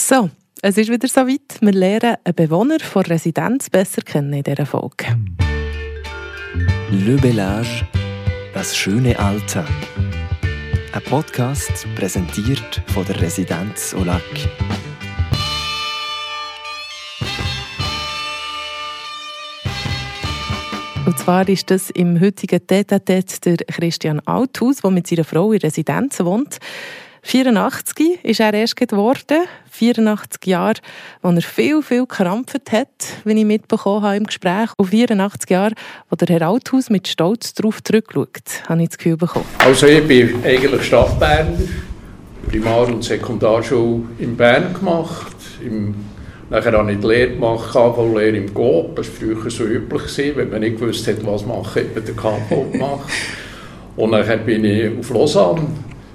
So, es ist wieder soweit. Wir lernen einen Bewohner von Residenz besser kennen in dieser Folge. Le Bellage, das schöne Alter. Ein Podcast präsentiert von der Residenz Olac. Und zwar ist das im heutigen tete der Christian Althaus, der mit seiner Frau in Residenz wohnt. 84 ist er erst geworden. 84 Jahre, wo er viel, viel gekrampft hat, wie ich mitbekommen habe im Gespräch. Und 84 Jahre, wo der Herr Althaus mit Stolz darauf zurückschaut, habe ich das Gefühl bekommen. Also ich bin eigentlich Stadtberner, Primar- und Sekundarschule in Bern gemacht. Im, nachher habe ich die Lehre gemacht, KV-Lehre im GOP. Das war früher so üblich, wenn man nicht gewusst hat, was machen, hat man den KV gemacht. Und dann bin ich auf Lausanne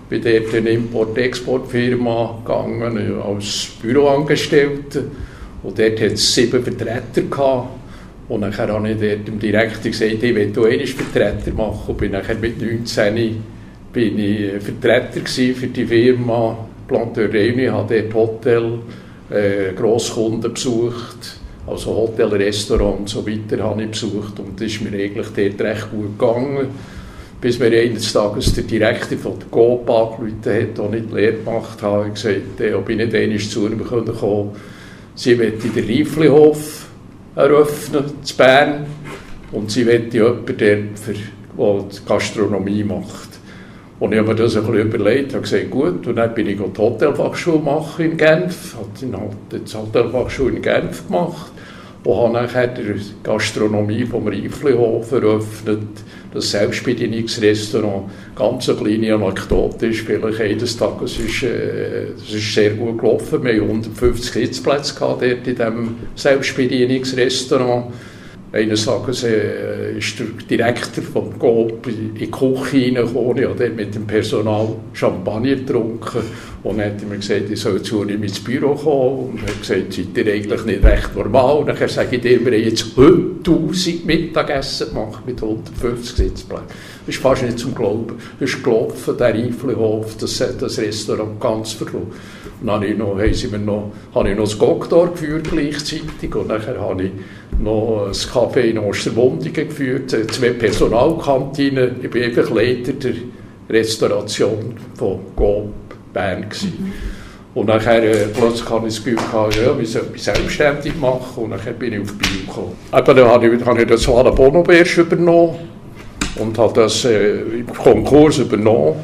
bin dort in eine Import-Export-Firma gegangen als Büroangestellter. Und dort hatte es sieben Vertreter. Gehabt. Und dann habe ich dort dem Direktor gesagt, ich will einen Vertreter machen. Und bin nachher mit 19 bin ich Vertreter für die Firma Planteur Reuni, habe dort Hotel, äh, Grosskunden besucht, also Hotel, Restaurant und so weiter habe ich besucht und das ist mir eigentlich dort recht gut gegangen bis mir eines Tages der Direktor von der GOP angerufen hat, der nicht Lehre gemacht hat, und gesagt, ob ich nicht einmal zu ihm kommen konnte. Sie möchte den Reiflihof eröffnen, in Bern, und sie möchte jemanden, der, die Gastronomie macht. Und ich habe mir das ein bisschen überlegt, habe gesagt, gut, und dann bin ich die Hotelfachschule machen in Genf, habe die Hotelfachschule in Genf gemacht und habe nachher die Gastronomie vom Reiflihof eröffnet, das Selbstbedienungsrestaurant. Ganz eine kleine Anekdote ist vielleicht eines Tages, es ist, äh, es ist sehr gut gelaufen. Wir hatten 150 Sitzplätze dort in diesem Selbstbedienungsrestaurant. Eines Tages äh, ist der Direktor vom GOP in die Küche hineingekommen, ich habe mit dem Personal Champagner getrunken und dann hat er mir gesagt, ich soll zu ihm ins Büro kommen und er hat gesagt, seid ihr eigentlich nicht recht normal? Und dann sage ich dir, wir haben jetzt heute 1000 Mittagessen gemacht mit 150 Sitzplätzen. Das ist fast nicht zum Glauben. Es ist gelaufen, der Reiflihof, das, das Restaurant ganz verloren. Dann habe ich noch, mir noch, habe ich noch das Goktor geführt gleichzeitig und dann habe ich noch ein Café in Osterwundingen geführt, zwei Personalkantinen. Ich bin einfach Leiter der Restauration von GOP Bern. Mhm. Und nachher äh, plötzlich hatte ich das Gefühl, gehabt, ja, wir sollen mich selbstständig machen und dann bin ich auf Bio gekommen. Aber dann habe ich, habe ich das Bono erst übernommen und habe das äh, im Konkurs übernommen.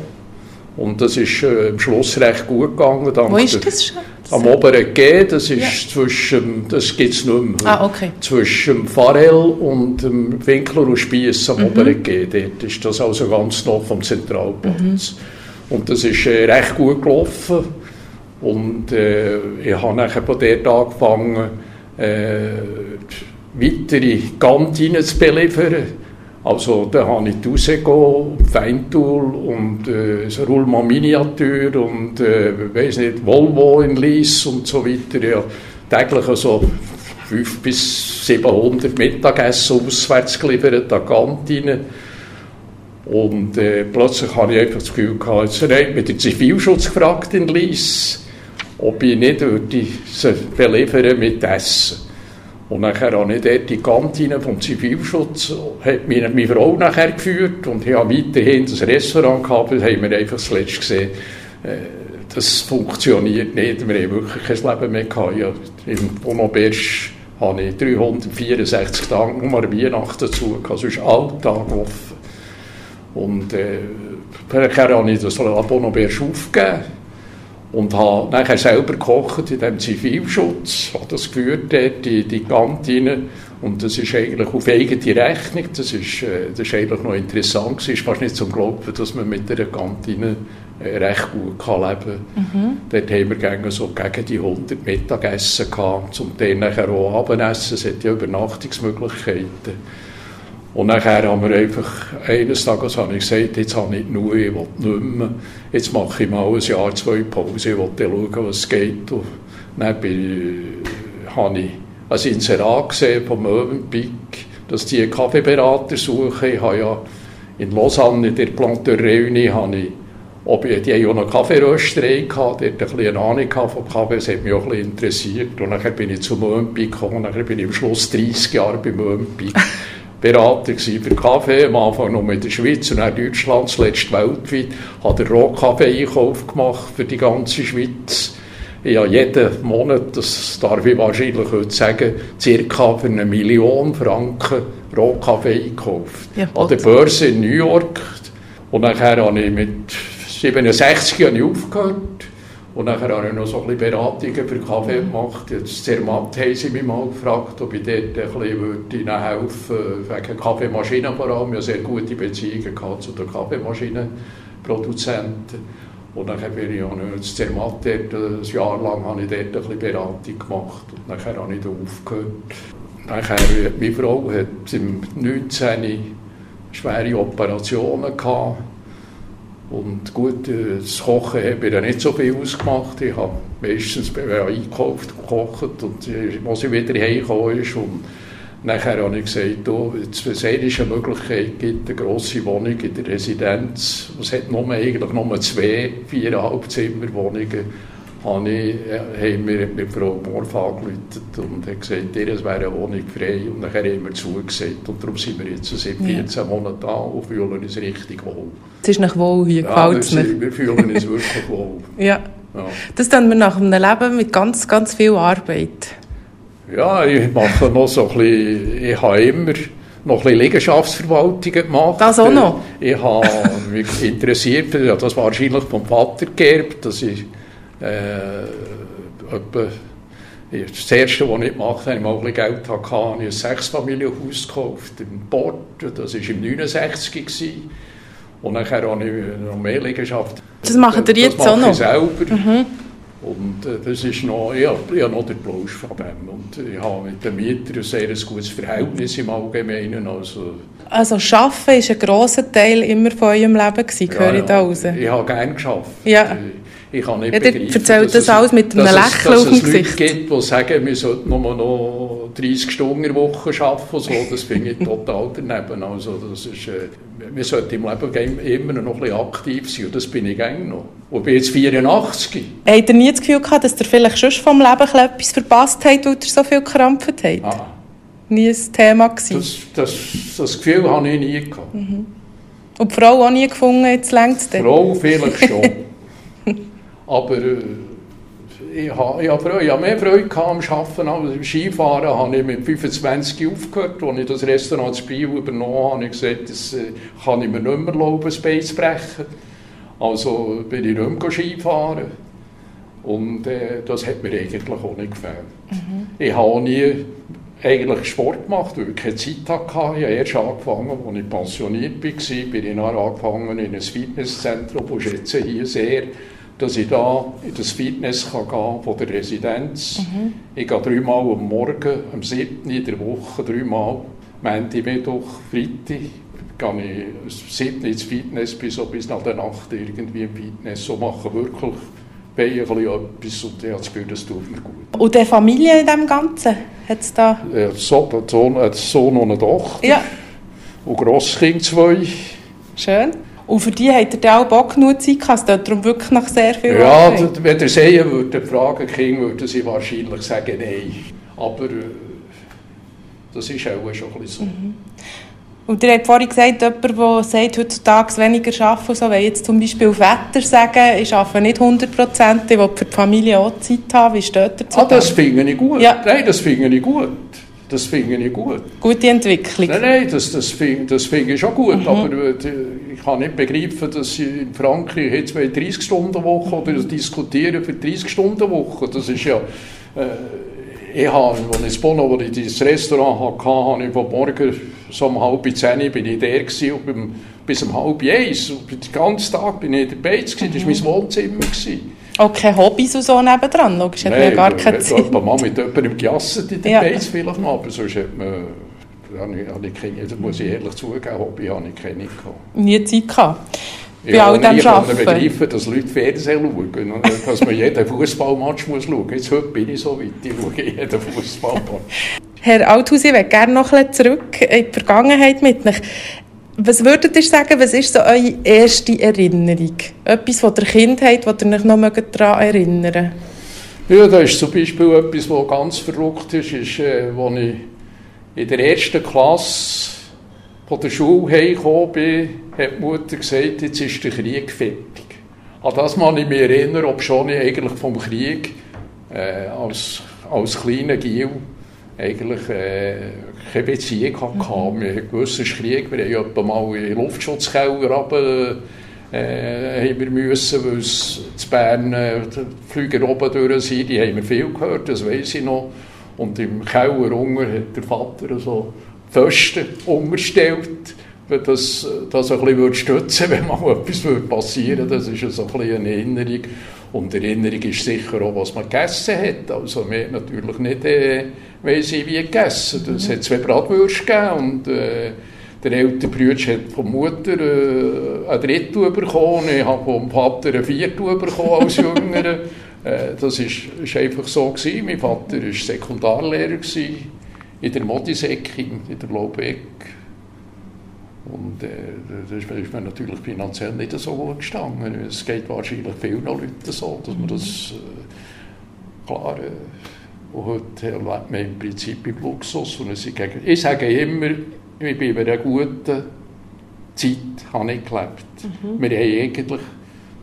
Und das ist äh, am Schluss recht gut gegangen. Wo ist das schon? Am oberen G, das ist ja. zwischen, das gibt es nicht mehr. Ah, okay. Zwischen Farel und dem Winkler und Spiess am mhm. oberen G. Dort ist das also ganz noch vom Zentralplatz. Mhm. Und das ist äh, recht gut gelaufen. Und äh, ich habe nachher von dort angefangen, äh, weitere Kantinen zu beliefern also da habe ich die Usego, Feintool und äh, so Rullmann Miniatur und äh, weiß nicht, Volvo in Lies und so weiter. Ja, täglich so 500 bis 700 Mittagessen auswärts geliefert an Kantinen. Und äh, plötzlich habe ich einfach das Gefühl gehabt, jetzt hat mich der Zivilschutz gefragt in Lies, ob ich nicht würde sie beliefern mit Essen. Und nachher habe ich dort die Kantine vom Zivilschutz, hat mir meine Frau nachher geführt. Und ich habe weiterhin das Restaurant gehabt, das haben wir einfach zuletzt gesehen, äh, das funktioniert nicht, wir haben wirklich kein Leben mehr gehabt. Ja, Im Wohnobiersch habe ich 364 Tage nur Weihnachten gehabt, sonst Alltag offen. Und äh, nachher habe ich das Abonobiersch aufgegeben und habe nachher selber gekocht in dem Zivilschutz, habe das geführt dort, die, die Kantine und das ist eigentlich auf eigene Rechnung, das ist, äh, das ist eigentlich noch interessant es ist fast nicht zum Glauben, dass man mit einer Kantine äh, recht gut kann leben kann. Mhm. Dort haben wir gegen, so gegen die 100 Mittagessen gehabt, zum Teil nachher auch Abendessen, es hat ja Übernachtungsmöglichkeiten. Und nachher haben wir einfach, eines Tages habe ich gesagt, jetzt habe ich genug, ich will nicht mehr. Jetzt mache ich mal ein Jahr, zwei Pause, ich will schauen, was geht. Und dann bin, habe ich ein Inserat gesehen vom Mövenpick, dass die einen Kaffeeberater suchen. Ich habe ja in Lausanne, in der Planteur Reuni, habe ich ob ich, die auch eine Kaffeerösterei gehabt, die hat ein bisschen Ahnung von Kaffee, das hat mich auch ein bisschen interessiert. Und dann bin ich zu Mömpik gekommen, dann bin ich am Schluss 30 Jahre bei Mömpik. Berater für Kaffee, am Anfang noch in der Schweiz und dann Deutschland, zuletzt weltweit. Habe den Rohkaffee-Einkauf gemacht für die ganze Schweiz. Ich habe jeden Monat, das darf ich wahrscheinlich heute sagen, circa für eine Million Franken Rohkaffee einkauft. Ja, An der Börse in New York. Und nachher habe ich mit 67 habe ich aufgehört. Und nachher habe ich noch so ein bisschen Beratungen für Kaffee gemacht. Jetzt Zermatt haben sie mich mal gefragt, ob ich dort ein bisschen würde ihnen helfen würde, wegen Kaffeemaschinen vor allem. Ich habe sehr gute Beziehungen zu den Kaffeemaschinenproduzenten. Und dann bin ich auch noch Zermatt dort, ein Jahr lang habe ich dort ein bisschen Beratung gemacht. Und nachher habe ich da aufgehört. Nachher, meine Frau hat im 19 schwere Operationen gehabt und gut, äh, das Kochen hat mir nicht so viel ausgemacht. Ich habe meistens eingekauft, gekocht und als ich wieder heimgekommen ist und nachher habe ich gesagt, oh, es eine Möglichkeit gibt, eine grosse Wohnung in der Residenz, es hat nur, eigentlich nur zwei, viereinhalb Zimmerwohnungen, habe ich, äh, haben wir mit Frau Morf angerufen und hat gesagt, ihr wäre eine Wohnung frei. Und dann haben wir zugesagt. Und darum sind wir jetzt seit 14 ja. Monaten da und fühlen uns richtig wohl. Es ist nach wohl hier, ja, gefällt es mir. Wir fühlen uns wirklich wohl. Ja. ja. Das tun wir nach einem Leben mit ganz, ganz viel Arbeit. Ja, ich mache noch so ein bisschen, ich habe immer noch ein bisschen Liegenschaftsverwaltungen gemacht. Das auch noch? Ich habe mich interessiert, ja, das war wahrscheinlich vom Vater geerbt, dass ich äh, etwa, das erste, was ich gemacht habe, mal ein Geld hatte, habe ich ein Sechsfamilienhaus gekauft in Port. Das war im 69 gewesen. Und dann habe ich noch mehr Liegenschaften. Das machen ihr jetzt auch noch? Ich selber. Mhm. Und äh, das ist noch, ich habe noch den Plausch von dem. Und ich habe mit den Mietern ein sehr gutes Verhältnis im Allgemeinen. Also, also Arbeiten war ein grosser Teil immer von eurem Leben, gewesen, höre ja, ich da raus? Ich habe gerne gearbeitet. Ja. Ich kann nicht ja, begreifen, erzählt das alles mit einem Lächeln auf dem Gesicht. Leute gibt, die sagen, wir sollten nur noch 30 Stunden der Woche arbeiten. So. Das finde ich total daneben. Also, das ist, äh, wir sollten im Leben immer noch ein bisschen aktiv sein. Und das bin ich gerne noch. Und ich bin jetzt 84. Habt ihr nie das Gefühl gehabt, dass ihr vielleicht schon vom Leben etwas verpasst habt, weil ihr so viel gekrampft habt? Ah. Nie ein Thema gewesen? Das, das, das Gefühl habe ich nie gehabt. Mhm. Und die Frau auch nie gefunden, jetzt längst es Frau vielleicht schon. Aber äh, ich habe, ich, ich mehr Freude am Arbeiten als beim Skifahren. habe ich mit 25 aufgehört. Als ich das Restaurant zu Biel übernommen habe, habe ich gesagt, das äh, kann ich mir nicht mehr erlauben, das Bein zu brechen. Also bin ich nicht mehr Skifahren. Und äh, das hat mir eigentlich auch nicht gefällt. Mhm. Ich habe auch nie eigentlich Sport gemacht, weil ich keine Zeit hatte. Ich habe erst angefangen, als ich pensioniert war, bin ich dann angefangen in ein Fitnesszentrum, das schätze hier sehr dass ich da in das Fitness kann gehen von der Residenz. Mhm. Ich gehe dreimal am Morgen, am 7. in der Woche, dreimal, Montag, Mittwoch, Freitag. Gehe ich am 7. ins Fitness bis, bis nach der Nacht irgendwie im Fitness. So mache wirklich Beine ein bisschen etwas und ich habe das Gefühl, das tut mir gut. Und die Familie in dem Ganzen? Hat's da? Ja, so, ein Sohn, ein Sohn und eine Tochter. Ja. Und Grosskind zwei. Schön. Und für die hat er auch Bock genug Zeit gehabt. Es darum wirklich nach sehr viel Ja, Arbeit. wenn er sehen würde, fragen King, würde sie wahrscheinlich sagen, nein. Aber äh, das ist auch schon ein bisschen so. Mhm. Und ihr habt vorhin gesagt, jemand, der sagt, heutzutage weniger arbeiten, so, wenn jetzt zum Beispiel Väter sagen, ich arbeite nicht 100 Prozent, ich will für die Familie auch Zeit haben, wie steht dazu? Ah, das finde ich gut. Ja. Nein, das finde ich gut. Das finde ich gut. Gute Entwicklung. Nein, nein, das, das finde das find ich schon gut. Mhm. Aber äh, ich kann nicht begreifen, dass sie in Frankreich jetzt 30 Stunden Woche oder diskutieren für 30 Stunden Woche. Das ist ja... Äh, ich habe, als ich in Bono, wo ich das Restaurant hatte, habe ich von morgen so um halb zehn bin ich der gewesen, und bis um halb eins. Und den ganzen Tag bin ich dabei gewesen. Das war mein Wohnzimmer. Gewesen. Auch keine Hobbys und so nebendran, logisch, hat Nein, ja gar keine Zeit. Nein, mal mit jemandem gejasset in der ja. Beiz vielleicht mal, aber sonst hat man... Habe ich, habe keine, das muss ich ehrlich zugeben, Hobby habe ich keine gehabt. Nie Zeit gehabt? Bei ja, all dem ich kann begreifen, dass Leute Fernsehen schauen und dass man jeden Fußballmatch muss schauen muss. Jetzt heute bin ich so weit, ich schaue jeden Fußballmatch. Herr Althaus, ich möchte gerne noch ein bisschen zurück in die Vergangenheit mit euch. Was würdet ihr sagen, was ist so eure erste Erinnerung? Etwas von der Kindheit, das ihr euch noch daran erinnern Ja, da ist zum Beispiel etwas, was ganz verrückt ist, ist, äh, als ich in der ersten Klasse von der Schule heimgekommen bin, hat die Mutter gesagt, jetzt ist der Krieg fertig. An das kann ich mich erinnern, ob schon ich eigentlich vom Krieg äh, als, als kleiner Gil eigentlich äh, keine Beziehung hatte. Wir es ist Krieg. Wir haben etwa mal in den Luftschutzkeller runter, äh, haben wir müssen, weil es zu Bern äh, die Flüge oben durch sind. Die haben wir viel gehört, das weiß ich noch. Und im Keller unten hat der Vater so Pfosten umgestellt, dass das ein bisschen stützen wenn mal etwas passieren würde. Das ist so ein bisschen eine Erinnerung. Und Erinnerung ist sicher auch, was man gegessen hat. Also hat natürlich nicht, äh, weiss ich, wie gegessen. Es mhm. hat zwei Bratwürste gegeben und äh, der ältere Bruder hat von Mutter äh, ein Drittel bekommen, ich habe vom Vater ein Viertel bekommen als Jüngerer. äh, das ist, ist einfach so gewesen. Mein Vater war Sekundarlehrer gewesen, in der Modisek, in der Laubeck. Und äh, das ist mir natürlich finanziell nicht so gut gestanden. Es geht wahrscheinlich vielen Leuten so, dass man das äh, klar. Äh, und heute lebt man im Prinzip im Luxus. Und ich sage immer, ich bin in einer guten Zeit habe ich gelebt. Mhm. Wir haben eigentlich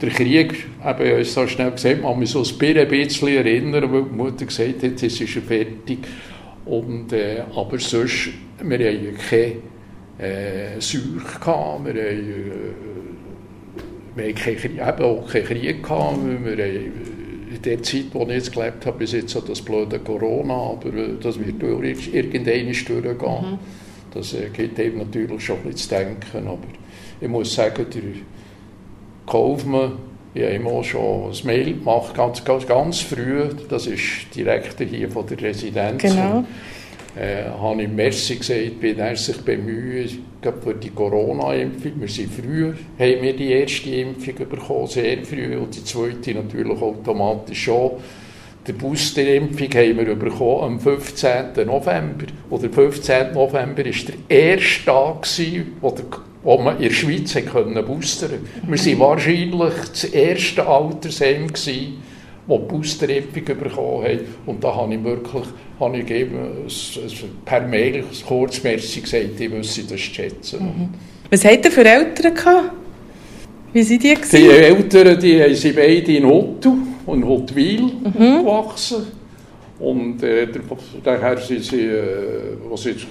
der Krieg, eben so schnell gesagt, man muss uns ein bisschen erinnern, weil die Mutter gesagt hat, jetzt ist er fertig. Und, äh, aber sonst, wir haben keine äh, Seuche gehabt, wir haben, äh, wir haben keinen, eben auch keinen Krieg gehabt, wir haben, in der Zeit, wo ich jetzt gelebt habe, bis jetzt das blöde Corona, aber äh, das wird irgendwann durchgehen. Mhm. Das äh, gibt eben natürlich schon ein bisschen zu denken, aber ich muss sagen, der Kaufmann, ich habe immer schon ein Mail gemacht, ganz, ganz, ganz früh, das ist direkt hier von der Residenz. Genau. Äh, habe ich Merci gesagt, wenn er sich bemüht, für die Corona-Impfung. Wir sind früh, haben wir die erste Impfung bekommen, sehr früh, und die zweite natürlich automatisch schon. Die Boosterimpfung haben wir bekommen am 15. November. Und der 15. November war der erste Tag, wo, der, wo man in der Schweiz können boostern konnte. Wir waren wahrscheinlich das erste Altersheim, das die Boosterimpfung bekommen haben. Und da habe ich wirklich habe ich eben per Mail kurz Merci gesagt, ich wüsste das schätzen. Mhm. Was habt ihr für Eltern gehabt? Wie sind die gewesen? Die Eltern, die sind beide in Otto und Huttwil mhm. aufgewachsen. Und äh, daher sind sie, äh, was ist,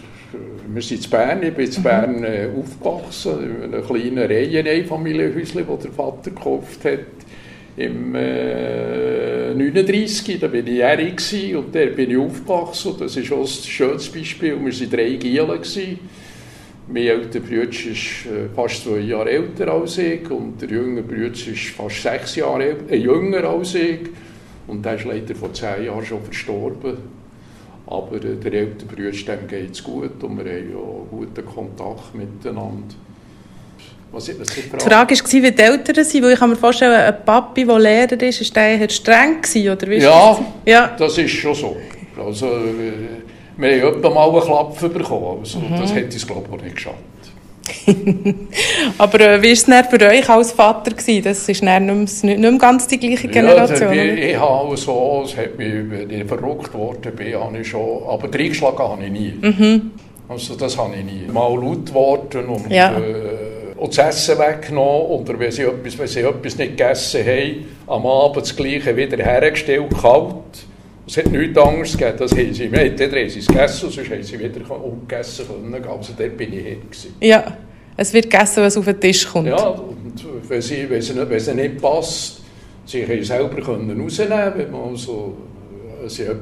wir sind in Bern, ich bin in mhm. Bern äh, aufgewachsen, in einem kleinen Reiheneinfamilienhäuschen, das der Vater gekauft hat im äh, 39, da bin ich jährig und da bin ich aufgewachsen. Das ist auch ein schönes Beispiel. Wir waren drei Gielen. Mein älterer Bruder ist äh, fast zwei Jahre älter als ich und der jüngere Bruder ist fast sechs Jahre äh, jünger als ich. Und der ist leider vor zehn Jahren schon verstorben. Aber äh, der ältere Bruder, dem geht es gut und wir haben ja guten Kontakt miteinander. Was, was die Frage? Die Frage war, wie die Eltern sind, weil ich kann mir vorstellen, ein Papi, der Lehrer ist, ist der eher streng gewesen, oder wie ja, ja, das ist schon so. Also, äh, wir haben etwa mal einen Klapp bekommen, also, mhm. das hätte es, glaube ich, nicht geschafft. Aber äh, wie war es für euch als Vater? Gewesen? Das ist nicht, mehr, nicht mehr ganz die gleiche Generation. Ja, ich, ich habe so, es hat mich, wenn ich verrückt worden bin, habe ich schon, aber reingeschlagen habe ich nie. Mhm. Also das habe ich nie. Mal laut geworden und ja. äh, und das Essen weggenommen oder wenn sie etwas, wenn sie etwas nicht gegessen haben, am Abend das Gleiche wieder hergestellt, kalt. Es hat nichts anderes gegeben, das haben sie, entweder haben sie es gegessen, sonst haben sie wieder ungegessen können, also dort bin ich hin. Ja, es wird gegessen, es auf den Tisch kommt. Ja, und wenn, sie, wenn, sie, wenn sie nicht passt, sie können selber können rausnehmen, wenn man so also,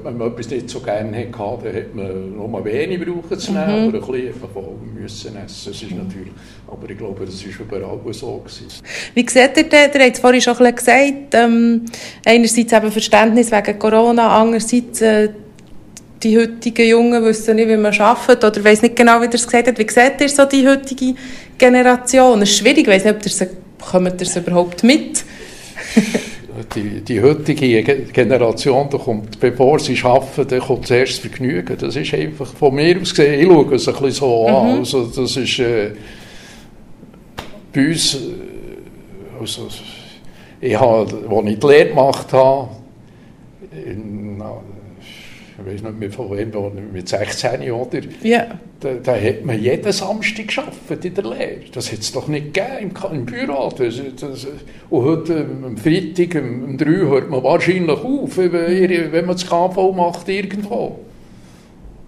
wenn man etwas nicht so gerne hatte, dann hat man nur wenig brauchen zu nehmen, mhm. aber ein bisschen voll müssen essen. Das ist natürlich, aber ich glaube, das war überall so. Gewesen. Wie seht ihr das? Ihr habt es vorhin schon ein gesagt, ähm, einerseits eben Verständnis wegen Corona, andererseits äh, die heutigen Jungen wissen nicht, wie man arbeitet oder weiß nicht genau, wie ihr es gesagt habt. Wie seht ihr so die heutige Generation? Es ist schwierig, ich weiß nicht, ob ihr es, kommt ihr es überhaupt mit? die, die heutige Generation, da kommt, bevor sie arbeiten, dann kommt zuerst das Vergnügen. Das ist einfach von mir aus gesehen, ich schaue es ein bisschen so mhm. an. Also das ist, äh, bei uns, also, ich habe, als ich die Lehre gemacht habe, in, ich weiß nicht mehr von wem, mit 16 oder? Ja. Da, da hat man jeden Samstag geschafft in der Lehre. Das hat es doch nicht gegeben im, im Büro. Das, das, und heute, am Freitag, um, um 3 hört man wahrscheinlich auf, wenn, wenn man das KV macht irgendwo.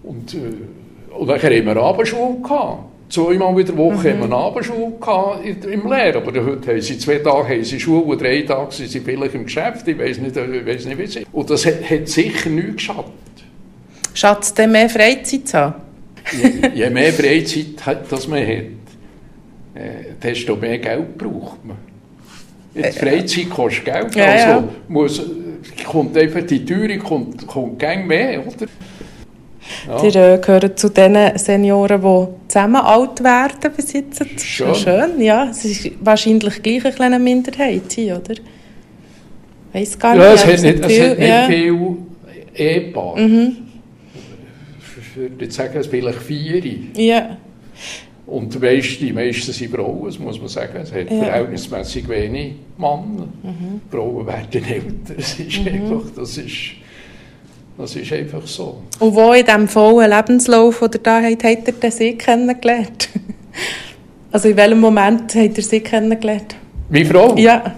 Und, äh, und dann haben wir Abendschule gehabt. Zweimal in der Woche mhm. haben wir eine Abendschule gehabt im Lehr. Aber heute haben sie zwei Tage haben sie Schule und drei Tage sind sie vielleicht im Geschäft. Ich weiß nicht, ich weiß nicht wie sie. Und das hat, hat sicher nichts geschadet. Schatz, denn mehr Freizeit zu haben? je, je, mehr Freizeit hat, das man hat, äh, desto mehr Geld braucht man. Die äh, Freizeit kostet Geld, ja, also ja. Muss, kommt einfach die Teuerung kommt, kommt gang mehr, oder? Ja. Sie äh, gehören zu den Senioren, die zusammen alt werden jetzt. Schön. Schön, ja. Es ist wahrscheinlich gleich eine kleine Minderheit oder? Weiß gar nicht. Ja, es hat nicht, viel, es hat nicht ja. viel Ehepaare. Mhm würde jetzt sagen, vielleicht vier. Ja. Und die meisten, die meisten sind Frauen, das muss man sagen. Es hat ja. verhältnismäßig wenig Männer. Mhm. Frauen werden älter. Das ist, mhm. einfach, das, ist, das ist einfach so. Und wo in diesem vollen Lebenslauf, den ihr da habt, habt ihr den Sie kennengelernt? also in welchem Moment habt ihr Sie kennengelernt? Meine Frau? Ja.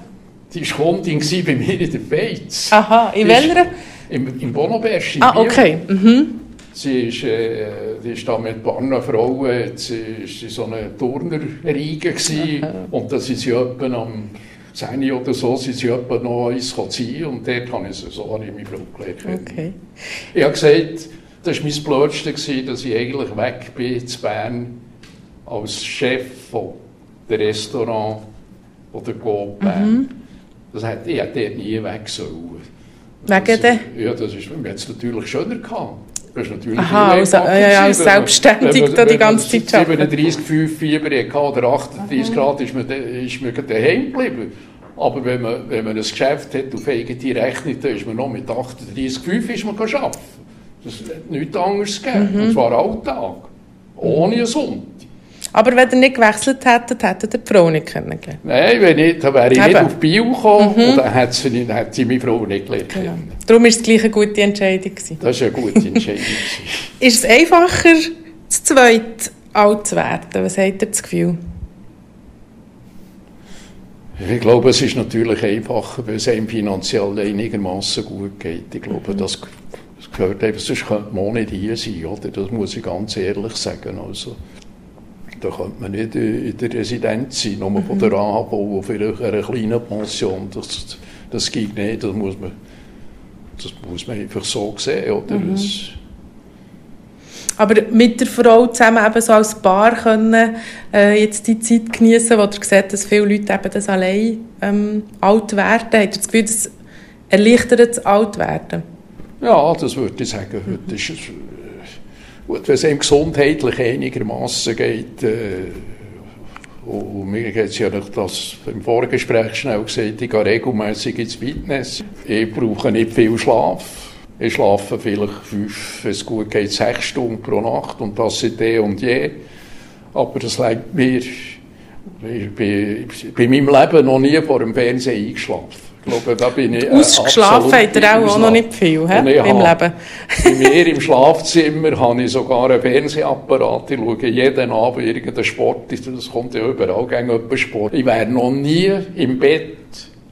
Die war Kundin bei mir in der Beiz. Aha, in welcher? Im, im Bonoberg. Ah, okay. Mhm. Sie ist, äh, die ist da mit ein paar Frauen, sie war in so einer Turnerriege und da sind sie etwa am 10 oder so, sind sie etwa noch eins ziehen und dort habe ich sie so habe ich meine Frau gelernt. Okay. Ich habe gesagt, das war mein Blödste, dass ich eigentlich weg bin zu Bern als Chef von der Restaurant oder Coop Bern. Mhm. Das hätte, ich hätte dort nie weg sollen. Wegen der? Ja, das ist, wir es natürlich schöner gehabt. Das ist natürlich Aha, also, ja, ja, als selbstständig wenn man, die ganze Zeit arbeiten. 37, 5 Fieber hatte oder 38 Grad, ist man, ist man daheim geblieben. Aber wenn man, wenn man ein Geschäft hat auf eigene Rechnung, dann ist man noch mit 38, 5 ist man arbeiten. Das hat nichts anderes gegeben. Mhm. Und zwar Alltag. Ohne einen Sonntag. Aber wenn ihr nicht gewechselt hättet, hättet ihr die Frau nicht kennengelernt? Nein, wenn nicht, dann wäre ich Eben. nicht auf Bio gekommen mhm. und dann hätte sie, hätte sie meine Frau nicht gelernt. Genau. Darum war es gleich eine gute Entscheidung. Gewesen. Das war eine gute Entscheidung. ist es einfacher, zu zweit alt zu werden? Was habt ihr das Gefühl? Ich glaube, es ist natürlich einfacher, weil es einem finanziell einigermaßen gut geht. Ich glaube, mhm. das, das gehört einfach, sonst könnte man nicht hier sein, oder? Das muss ich ganz ehrlich sagen. Also, da könnte man nicht in der Residenz sein, nur mhm. von der AHV, mhm. vielleicht einer kleinen Pension. Das, das geht nicht, das muss man, das muss man einfach so sehen. Oder? Mhm. Aber mit der Frau zusammen eben so als Paar können äh, jetzt die Zeit genießen, wo ihr seht, dass viele Leute eben das allein ähm, alt werden. Habt ihr das Gefühl, das erleichtert das Altwerden? Ja, das würde ich sagen. Heute ist es Gut, wenn es ihm gesundheitlich einigermaßen geht, äh, und mir geht es ja nicht, das im Vorgespräch schnell gesagt, ich gehe regelmässig ins Fitness. Ich brauche nicht viel Schlaf. Ich schlafe vielleicht fünf, wenn es gut geht, sechs Stunden pro Nacht und das seit eh und je. Aber das leidet mir, ich bin bei meinem Leben noch nie vor dem Fernsehen eingeschlafen glaube, da bin ich. Äh, Ausgeschlafen hat er auch, auch noch nicht viel he? im Leben. bei mir im Schlafzimmer habe ich sogar einen Fernsehapparat. Ich schaue jeden Abend irgendeinen Sport. Das kommt ja überall gegen Sport. Ich wäre noch nie im Bett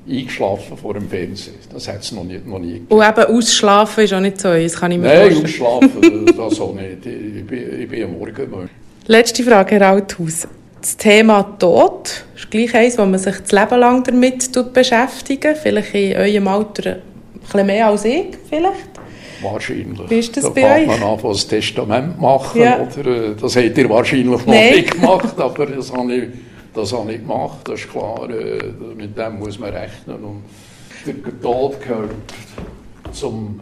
eingeschlafen vor dem Fernsehen. Das hat es noch nie, noch nie gegeben. Und eben ausschlafen ist auch nicht so, das kann ich mir Nein, ausschlafen, das auch nicht. Ich, bin, ich bin am Morgen. Letzte Frage, Herr Althaus das Thema Tod ist gleich eins, wo man sich das Leben lang damit beschäftigt. Vielleicht in eurem Alter ein bisschen mehr als ich, vielleicht. Wahrscheinlich. Wie ist das da bei euch? man an, das Testament machen. Ja. Oder, äh, das habt ihr wahrscheinlich noch Nein. nicht gemacht, aber das habe ich, das habe ich gemacht. Das ist klar, äh, mit dem muss man rechnen. Und der Tod gehört zum,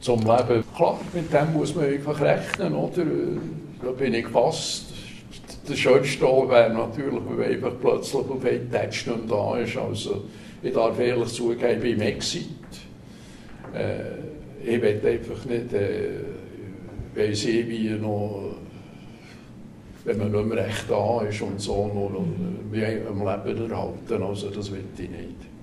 zum Leben. Klar, mit dem muss man einfach rechnen. Oder? Äh, da bin ich gefasst der schönste wäre natürlich, wenn einfach plötzlich auf einen nicht da ist. Also, ich darf ehrlich zugeben, ich bin Exit. Äh, ich will einfach nicht, äh, weiss ich, wie noch wenn man nicht mehr recht da ist und so, nur wie am Leben erhalten. Also das will ich nicht.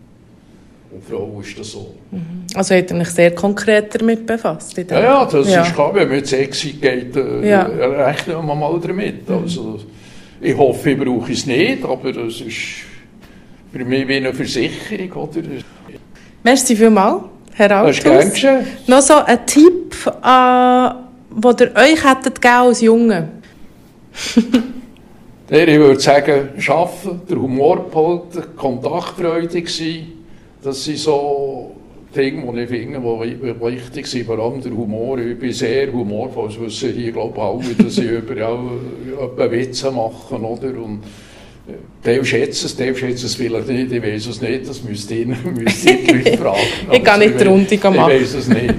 Und Frau ist das so. Mhm. Also hat er mich sehr konkret damit befasst? Ja, ja, das ja. ist klar. Wenn man jetzt Exit geht, äh, ja. rechnen wir mal damit. Mhm. Also, ich hoffe, ich brauche es nicht, aber es ist für mich wie eine Versicherung. Oder? Merci vielmals, Herr. Das ist Noch so ein Tipp, äh, den ihr euch hättet als Junge der, ich würde sagen, arbeiten, der Humor behalten, kontaktfreudig sein, das sind so Dinge, die ich finde, die wichtig sind, vor allem der Humor. Ich bin sehr humorvoll, das wissen hier, glaube ich, alle, dass ich überall Witze mache, oder? Und äh, Teil schätzt es, Teil schätzt es vielleicht nicht, ich weiß es nicht, das müsst ihr, müsst ihr die Leute fragen. ich kann nicht die Runde machen. Ich weiß es nicht.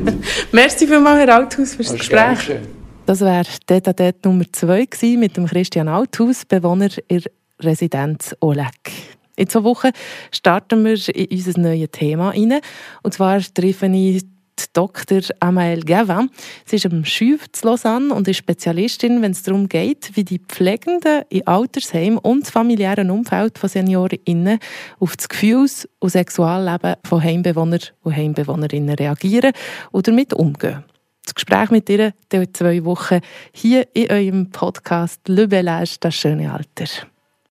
Merci vielmals, Herr Althaus, für das, das Gespräch. Das war Detatet Nummer 2 mit dem Christian Althaus, Bewohner in Residenz Oleg. In zwei Wochen starten wir in unser neues Thema rein. Und zwar treffen ich Dr. Amael Gavin. Sie ist am Schüf zu Lausanne und ist Spezialistin, wenn es darum geht, wie die Pflegenden in Altersheimen und familiären Umfeld von SeniorInnen auf das Gefühls- und Sexualleben von Heimbewohnern und Heimbewohnerinnen reagieren oder damit umgehen. Das Gespräch mit ihr dauert zwei Wochen hier in eurem Podcast Le Bellage, das schöne Alter.